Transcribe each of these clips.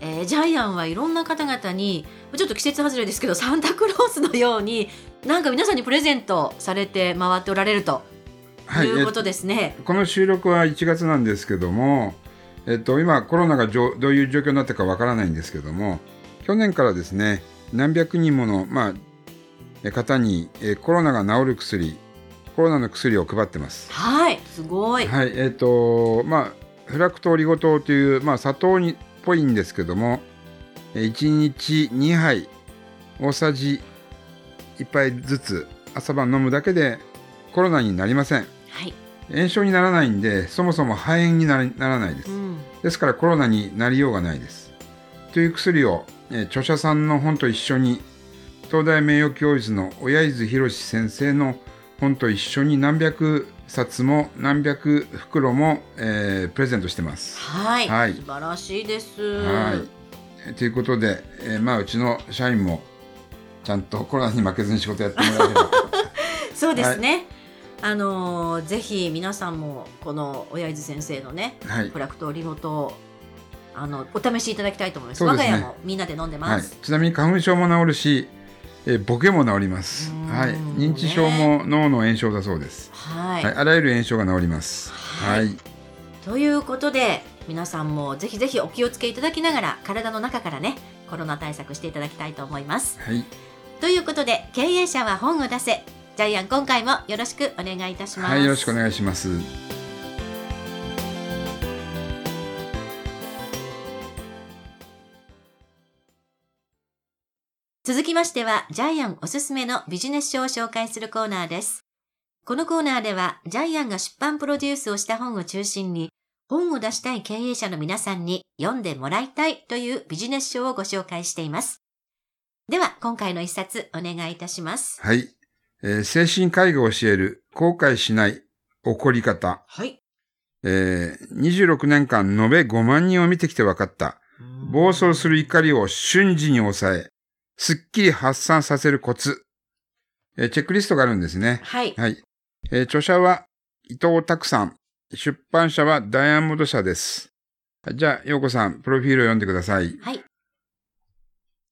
えージャイアンはいろんな方々にちょっと季節外れですけどサンタクロースのようになんか皆さんにプレゼントされて回っておられるとはいいうことですね。えこの収録は1月なんですけども、えっと、今コロナがどういう状況になったかわからないんですけども、去年からですね、何百人もの、まあ、え方にえコロナが治る薬、コロナの薬を配ってます。はい、すごい。はい、えっと、まあ、フラクトオリゴ糖という、まあ、砂糖にっぽいんですけども、え1日2杯、大さじ1杯ずつ朝晩飲むだけでコロナになりません。はい、炎症にならないんでそもそも肺炎にならないです。うん、ですからコロナになりようがないです。という薬を、えー著者さんの本と一緒に東大名誉教授の親伊豆博先生の本と一緒に何百冊も何百袋も、えープレゼントしてます。はい、はい。素晴らしいです。はい。えーということで、えーまあうちの社員もちゃんとコロナに負けずに仕事やってもらえれば。そうですね。あのーぜひ皆さんもこの親伊豆先生のね、はい。フラクトオリゴ糖をあのお試しいただきたいと思います。すね。我が家もみんなで飲んではい。ます。、ちなみに花粉症も治るし、えーボケも治りますう。んはい、認知症も脳の炎症だそうです。はい、はい、あらゆる炎症が治ります。ははいい、ということで皆さんもぜひぜひお気をつけいただきながら体の中からねコロナ対策していただきたいと思います。はい、ということで経営者は本を出せジャイアン今回もよろしくお願いいたします。はい、よろしくお願いします。続きましては、ジャイアンおすすめのビジネス書を紹介するコーナーです。このコーナーでは、ジャイアンが出版プロデュースをした本を中心に、本を出したい経営者の皆さんに読んでもらいたいというビジネス書をご紹介しています。では、今回の一冊お願いいたします。はい、えー精神科医が教える後悔しない怒り方。はい。えー26年間延べ5万人を見てきて分かった。暴走する怒りを瞬時に抑え、すっきり発散させるコツ。えーチェックリストがあるんですね。はい。はい。えー著者は伊藤拓さん。出版社はダイヤモンド社です。じゃあ、陽子さん、プロフィールを読んでください。はい。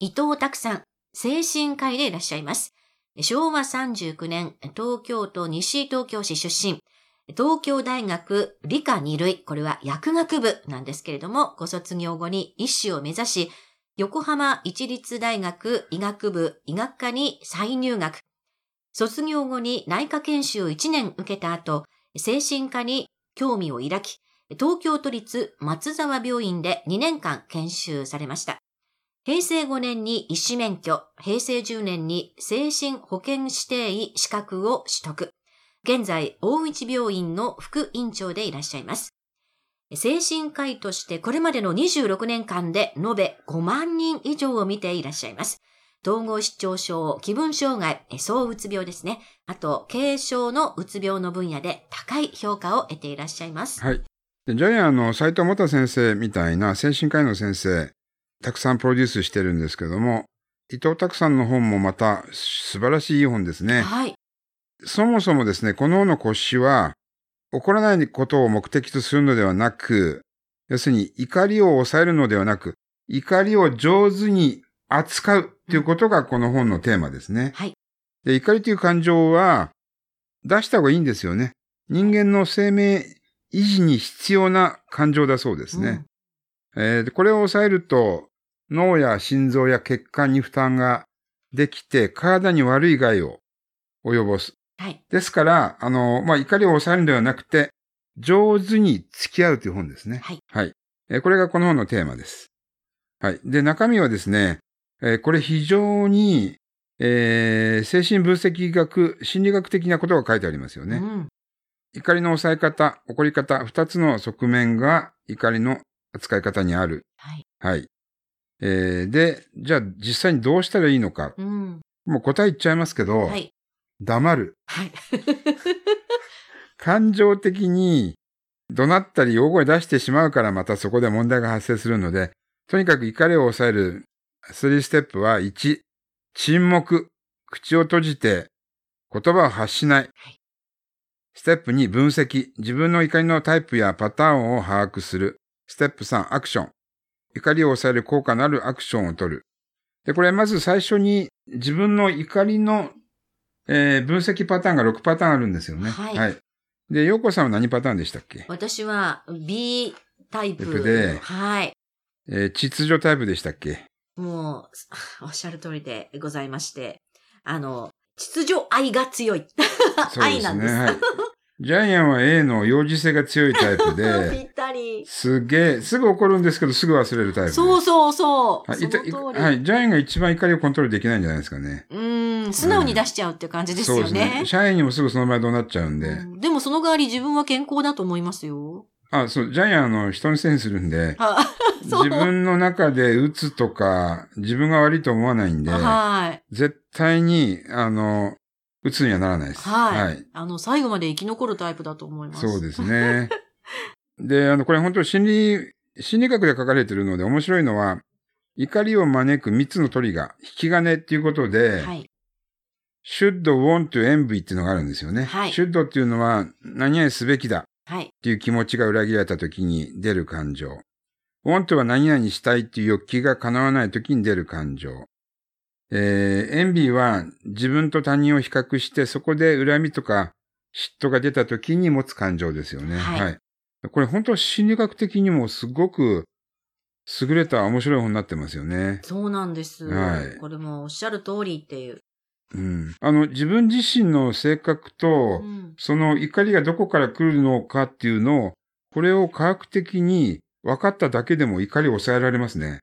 伊藤拓さん、精神科医でいらっしゃいます。昭和39年、東京都西東京市出身。東京大学理科二類、これは薬学部なんですけれども、ご卒業後に医師を目指し、横浜市立大学医学部医学科に再入学。卒業後に内科研修1年受けた後、精神科に興味を抱き、東京都立松沢病院で2年間研修されました。平成5年に医師免許、平成10年に精神保健指定医資格を取得。現在、大内病院の副院長でいらっしゃいます。精神科医としてこれまでの26年間で延べ5万人以上を見ていらっしゃいます。統合失調症、気分障害、躁うつ病ですね。あと、軽症のうつ病の分野で高い評価を得ていらっしゃいます。はい。でジャイアンの斉藤元先生みたいな精神科医の先生、たくさんプロデュースしてるんですけども、伊藤拓さんの本もまた素晴らしい本ですね。はい。そもそもですね、この本の骨子は、起こらないことを目的とするのではなく、要するに怒りを抑えるのではなく、怒りを上手に扱うということがこの本のテーマですね。はい。で怒りという感情は出した方がいいんですよね。人間の生命維持に必要な感情だそうですね。えーでこれを抑えると脳や心臓や血管に負担ができて体に悪い害を及ぼす。はい。ですから、あの、まあ、怒りを抑えるのではなくて、上手に付き合うという本ですね。はい。はい。えーこれがこの本のテーマです。はい。で、中身はですね、えーこれ非常に、えー精神分析学、心理学的なことが書いてありますよね。うん。怒りの抑え方、怒り方、二つの側面が怒りの扱い方にある。はい。はい。えーで、じゃあ実際にどうしたらいいのか。うん。もう答え言っちゃいますけど、はい。黙る。はい。感情的に怒鳴ったり大声出してしまうからまたそこで問題が発生するので、とにかく怒りを抑える3ステップは1、沈黙。口を閉じて言葉を発しない。ステップ2、分析。自分の怒りのタイプやパターンを把握する。ステップ3、アクション。怒りを抑える効果のあるアクションを取る。で、これまず最初に自分の怒りの、えー分析パターンが6パターンあるんですよね。はいで、洋子さんは何パターンでしたっけ？私は B タイプ。タイプではい。えー秩序タイプでしたっけ？もう、おっしゃる通りでございまして、あの、秩序愛が強い。愛なんです。はい。ジャイアンは A の幼児性が強いタイプぴで、ったり。すげえ、すぐ怒るんですけどすぐ忘れるタイプ。そうそうそう。はい。はい。ジャイアンが一番怒りをコントロールできないんじゃないですかね。う素直に出しちゃうっていう感じですよそうですねね。。社員にもすぐその場合どうなっちゃうんで。うんでもその代わり自分は健康だと思いますよ。あ、そう、ジャイアンあの人のせいにするんで、自分の中で打つとか、自分が悪いと思わないんで、はい。絶対に、あの、打つにはならないです。はい。あの、最後まで生き残るタイプだと思います。そうですね。で、あの、これ本当心理、心理学で書かれているので面白いのは、怒りを招く3つのトリガー、引き金っていうことで、はい。Should, want, envy っていうのがあるんですよね。はい should っていうのは、何々すべきだっはい。ていう気持ちが裏切られた時に出る感情。want は何々したいっていう欲求が叶わない時に出る感情。えー、envy は自分と他人を比較してそこで恨みとか嫉妬が出た時に持つ感情ですよね。はいこれ本当心理学的にもすごく優れた面白い本になってますよね。そうなんです。はいこれもおっしゃる通りっていう。うん。あの、自分自身の性格と、うんその怒りがどこから来るのかっていうのを、これを科学的に分かっただけでも怒りを抑えられますね。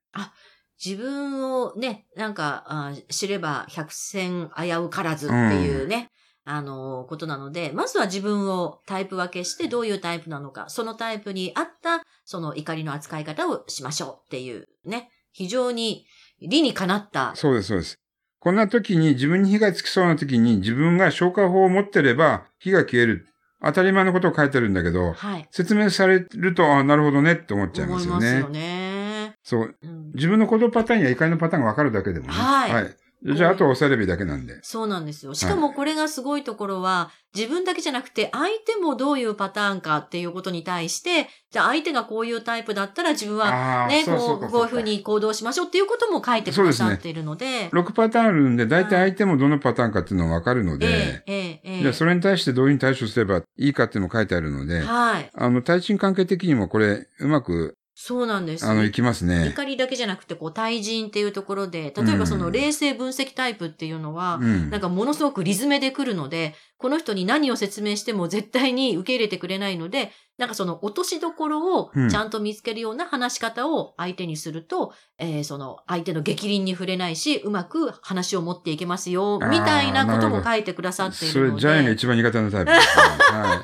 自分をね、なんか、あ知れば百戦危うからずっていうね、あの、ことなので、まずは自分をタイプ分けしてどういうタイプなのか、そのタイプに合った、その怒りの扱い方をしましょうっていうね、非常に理にかなった、そうです、そうです。こんな時に自分に火がつきそうな時に自分が消火法を持ってれば火が消える。当たり前のことを書いてるんだけど、はい。説明されると、あなるほどねって思っちゃいますよね。思いますよね。そう。うん自分の行動パターンや怒りのパターンが分かるだけでもね。はいじゃあ、あとは抑えればいいだけなんで。そうなんですよ。しかもこれがすごいところは、自分だけじゃなくて、相手もどういうパターンかっていうことに対して、じゃあ相手がこういうタイプだったら自分はあね、こう、こういうふうに行動しましょうっていうことも書いてくださっているので、6パターンあるんで、大体相手もどのパターンかっていうのが分かるので、ええ。じゃあそれに対してどういうふうに対処すればいいかっていうのも書いてあるので、はい。あの、対人関係的にもこれ、うまく、そうなんです。あの、いきますね。怒りだけじゃなくて、こう、対人っていうところで、例えばその冷静分析タイプっていうのは、うんなんかものすごくリズメで来るので、この人に何を説明しても絶対に受け入れてくれないので、なんかその落としどころをうんちゃんと見つけるような話し方を相手にすると、えーその相手の激鱗に触れないし、うまく話を持っていけますよ、みたいなことも書いてくださっていそれ、るのジャイアンがで。一番苦手なタイプです、ね。はい。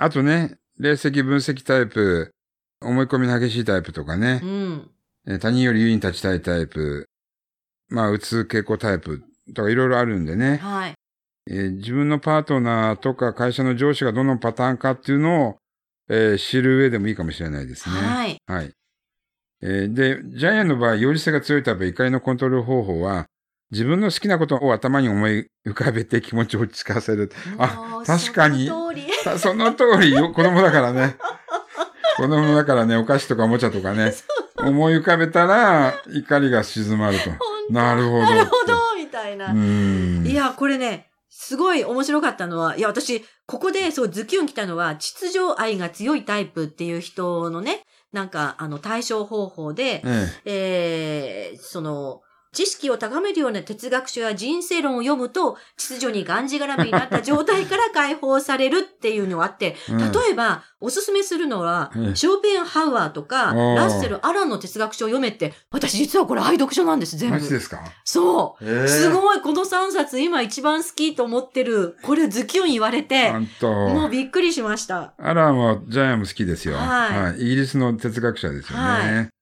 あとね、冷石分析タイプ、思い込みの激しいタイプとかねう、ん。えー他人より優位に立ちたいタイプ、まあ、うつ傾向タイプとかいろいろあるんでね、はい。えー自分のパートナーとか会社の上司がどのパターンかっていうのを、えー知る上でもいいかもしれないですね。はい。はい。えーで、ジャイアンの場合、有利性が強いタイプ、怒りのコントロール方法は、自分の好きなことを頭に思い浮かべて気持ちを落ち着かせる。あ確かにその通り。た その通りよ、子供だからね。子供だからね、お菓子とかおもちゃとかね、思い浮かべたら、怒りが静まると。なるほど。なるほど、みたいな。いや、これね、すごい面白かったのは、いや、私、ここで、そう、ズキュン来たのは、秩序愛が強いタイプっていう人のね、なんか、あの、対処方法で、ええー、その、知識を高めるような哲学書や人生論を読むと、秩序にがんじがらめになった状態から解放されるっていうのがあって、例えば、おすすめするのは、ええショーペンハウアーとか、ラッセル・アランの哲学書を読めって、私実はこれ愛読書なんです、全部。マジですか？そう。ええすごい、この3冊今一番好きと思ってる。これズキュン言われて。もうびっくりしました。アランはジャイアンも好きですよ。はいイギリスの哲学者ですよね。はい。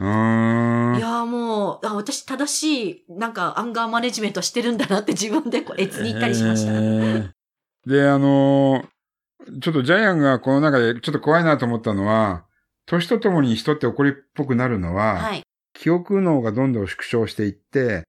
いやーもう、あ私正しい、なんかアンガーマネジメントしてるんだなって自分でこう、越に言ったりしました。えーで、あのーちょっとジャイアンがこの中でちょっと怖いなと思ったのは、年とともに人って怒りっぽくなるのは、はい。記憶脳がどんどん縮小していって、え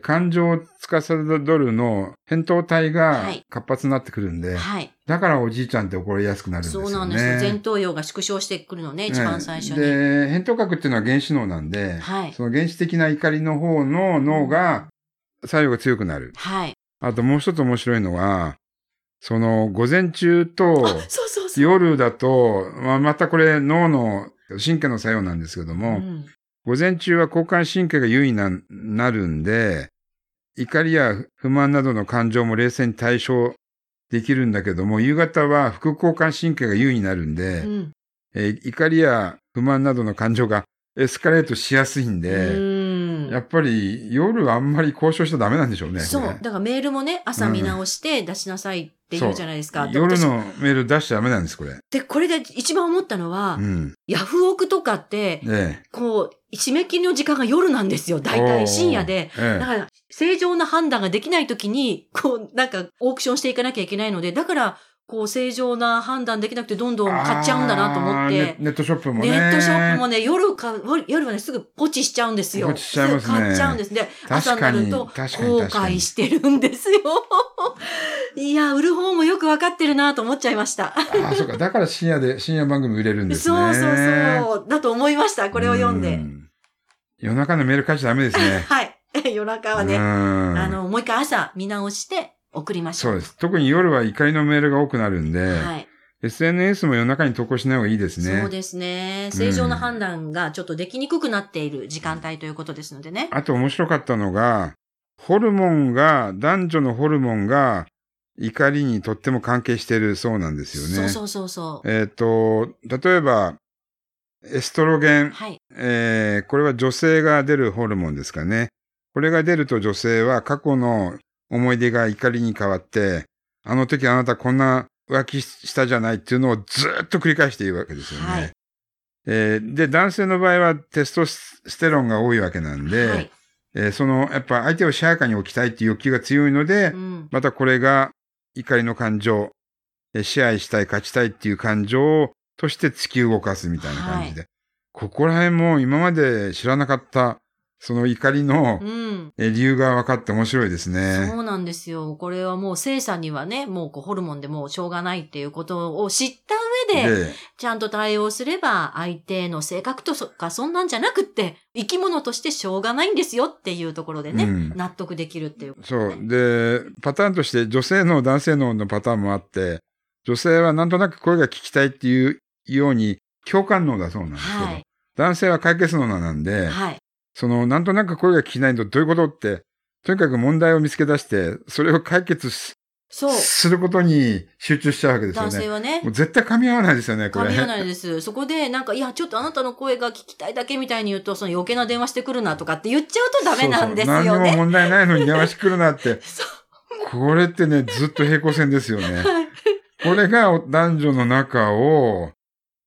感情を司るの扁桃体がはい活発になってくるんで、はい。だからおじいちゃんって怒りやすくなるんですよね。そうなんですよ。前頭葉が縮小してくるのね、一番最初に。で、扁桃核っていうのは原子脳なんで、はい。その原始的な怒りの方の脳が作用が強くなる。はい。あともう一つ面白いのは、その午前中と。夜だと、まあ、またこれ脳の神経の作用なんですけどうも、ん午前中は交感神経が優位な、なるんで、怒りや不満などの感情も冷静に対処できるんだけども、夕方は副交感神経が優位になるんで、うん。えー怒りや不満などの感情がエスカレートしやすいんで、うんやっぱり夜あんまり交渉しちゃダメなんでしょうね。そう。だからメールもね、朝見直して出しなさいって言うじゃないですか。夜のメール出しちゃダメなんです、これ。で、これで一番思ったのは、うん。ヤフオクとかって、えこう、締め切りの時間が夜なんですよ。大体深夜で。え。えだから、正常な判断ができないときに、こう、なんか、オークションしていかなきゃいけないので、だから、こう、正常な判断できなくて、どんどん買っちゃうんだなと思ってネ。ネットショップもね。ネットショップもね、夜か、夜はね、すぐポチしちゃうんですよ。ポチしちゃいますねすぐ買っちゃうんです。で、朝にになると、後悔してるんですよ。いや、売る方もよくわかってるなと思っちゃいました。ああ、そうか。だから深夜で、深夜番組売れるんですね。そうそうそう。だと思いました。これを読んで。うん夜中のメール返しちゃダメですね。はい。夜中はね、うんあの、もう一回朝見直して送りましょう。そうです。特に夜は怒りのメールが多くなるんで、はい。SNS も夜中に投稿しない方がいいですね。そうですね。正常な判断がちょっとできにくくなっている時間帯ということですのでね。あと面白かったのが、ホルモンが、男女のホルモンが怒りにとっても関係しているそうなんですよね。そうそうそうそう。えっ、と、例えば、エストロゲン、はい。えーこれは女性が出るホルモンですかね。これが出ると女性は過去の思い出が怒りに変わって、あの時あなたこんな浮気したじゃないっていうのをずっと繰り返しているわけですよね。はいえーで、男性の場合はテストステロンが多いわけなんで、はい。えーその、やっぱ相手を支配下に置きたいっていう欲求が強いので、うん。またこれが怒りの感情、えー支配したい、勝ちたいっていう感情として突き動かすみたいな感じで。ここら辺も今まで知らなかった、その怒りの理由が分かって面白いですね。そうなんですよ。これはもう、生産にはね、もうこうホルモンでもうしょうがないっていうことを知った上で、で、ちゃんと対応すれば、相手の性格とかそんなんじゃなくって、生き物としてしょうがないんですよっていうところでね、うん納得できるっていう。そう。で、パターンとして女性の男性ののパターンもあって、女性はなんとなく声が聞きたいっていうように共感能だそうなんですけど、はい。男性は解決能なんで、はい。その、なんとなく声が聞きないとどういうことって、とにかく問題を見つけ出して、それを解決すそう。することに集中しちゃうわけですよ男性ね。はねもう、絶対噛み合わないですよね、これ。噛み合わないです。そこで、なんか、いや、ちょっとあなたの声が聞きたいだけみたいに言うと、その余計な電話してくるなとかって言っちゃうとダメなんですよそうそう何にもね。問題ないのに電話してくるなって。そう。これってね、ずっと平行線ですよね。はい。これが男女の中を、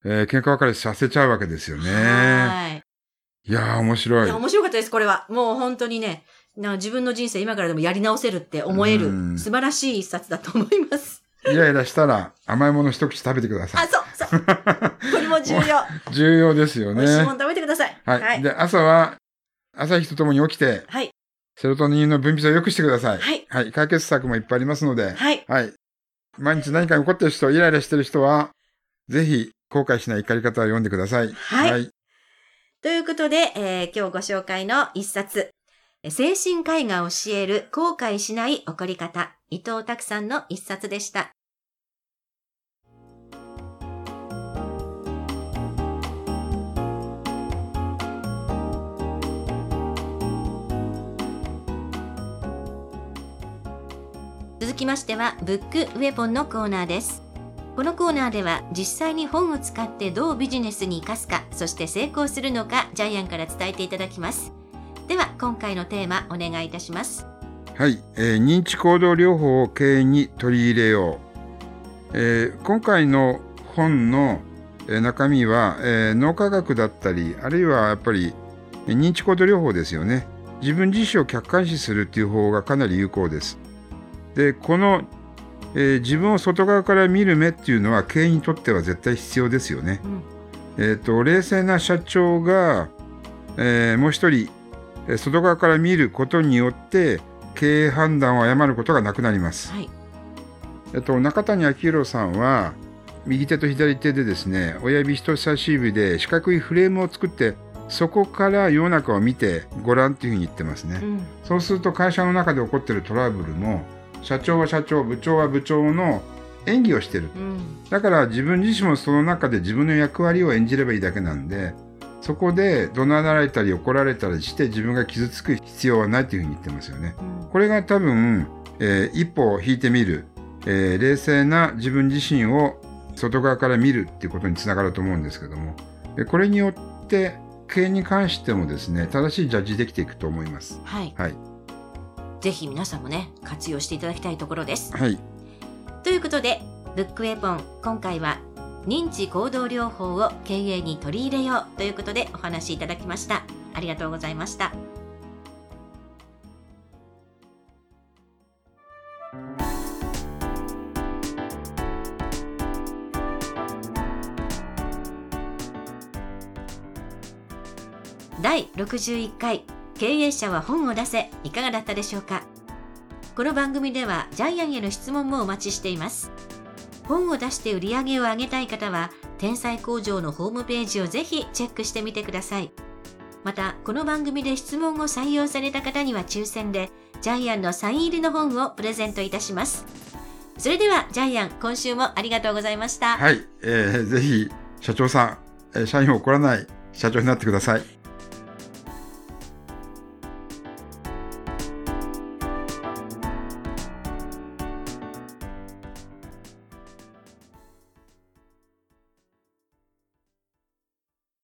えー喧嘩別れさせちゃうわけですよね。はい。いやー、面白いいや、。面白かったです、これは。もう本当にね、な自分の人生今からでもやり直せるって思えるうん素晴らしい一冊だと思います。イライラしたら甘いもの一口食べてくださあ、い。そう、そう。これも重要。重要ですよね。美味しいもの食べてください。はい。はい。で、朝は、朝日とともに起きて、はい。セロトニンの分泌を良くしてください。はい。はい。解決策もいっぱいありますので、はい。はい。毎日何か起こってる人、イライラしてる人は、ぜひ、後悔しない怒り方を読んでください。はいということで、えー今日ご紹介の一冊、精神科医が教える後悔しない怒り方、伊藤拓さんの一冊でした。続きましては、ブックウェポンのコーナーです。このコーナーでは実際に本を使ってどうビジネスに生かすか、そして成功するのか、ジャイアンから伝えていただきます。では、今回のテーマ、お願いいたします。はい、えー認知行動療法を経営に取り入れよう。えー今回の本の中身は、えー、脳科学だったり、あるいはやっぱり認知行動療法ですよね。自分自身を客観視するっていう方がかなり有効です。で、この、えー、自分を外側から見る目っていうのは経営にとっては絶対必要ですよね。うん、えっ、ー、と、冷静な社長が、えー、もう一人、外側から見ることによって経営判断を誤ることがなくなります。はい、えっと、中谷明宏さんは右手と左手でですね親指人差し指で四角いフレームを作ってそこから世の中を見てごらんっていうふうに言ってますね、うん、そうすると会社の中で起こってるトラブルも社長は社長部長は部長の演技をしてる、うん、だから自分自身もその中で自分の役割を演じればいいだけなんでそこで怒鳴られたり怒られたりして自分が傷つく必要はないというふうに言ってますよね。うん、これが多分、えー、一歩引いてみる、えー、冷静な自分自身を外側から見るっていうことにつながると思うんですけども、これによって経営に関してもですね、正しいジャッジできていくと思います。はい。はい。ぜひ皆さんもね、活用していただきたいところです。はい。ということで、ブックウェポン、今回は認知行動療法を経営に取り入れようということでお話しいただきました。ありがとうございました。第61回経営者は本を出せいかがだったでしょうか？この番組ではジャイアンへの質問もお待ちしています。本を出して売り上げを上げたい方は、天才工場のホームページをぜひチェックしてみてください。また、この番組で質問を採用された方には抽選で、ジャイアンのサイン入りの本をプレゼントいたします。それでは、ジャイアン、今週もありがとうございました。はい、えー、ぜひ、社長さん、え、社員を怒らない社長になってください。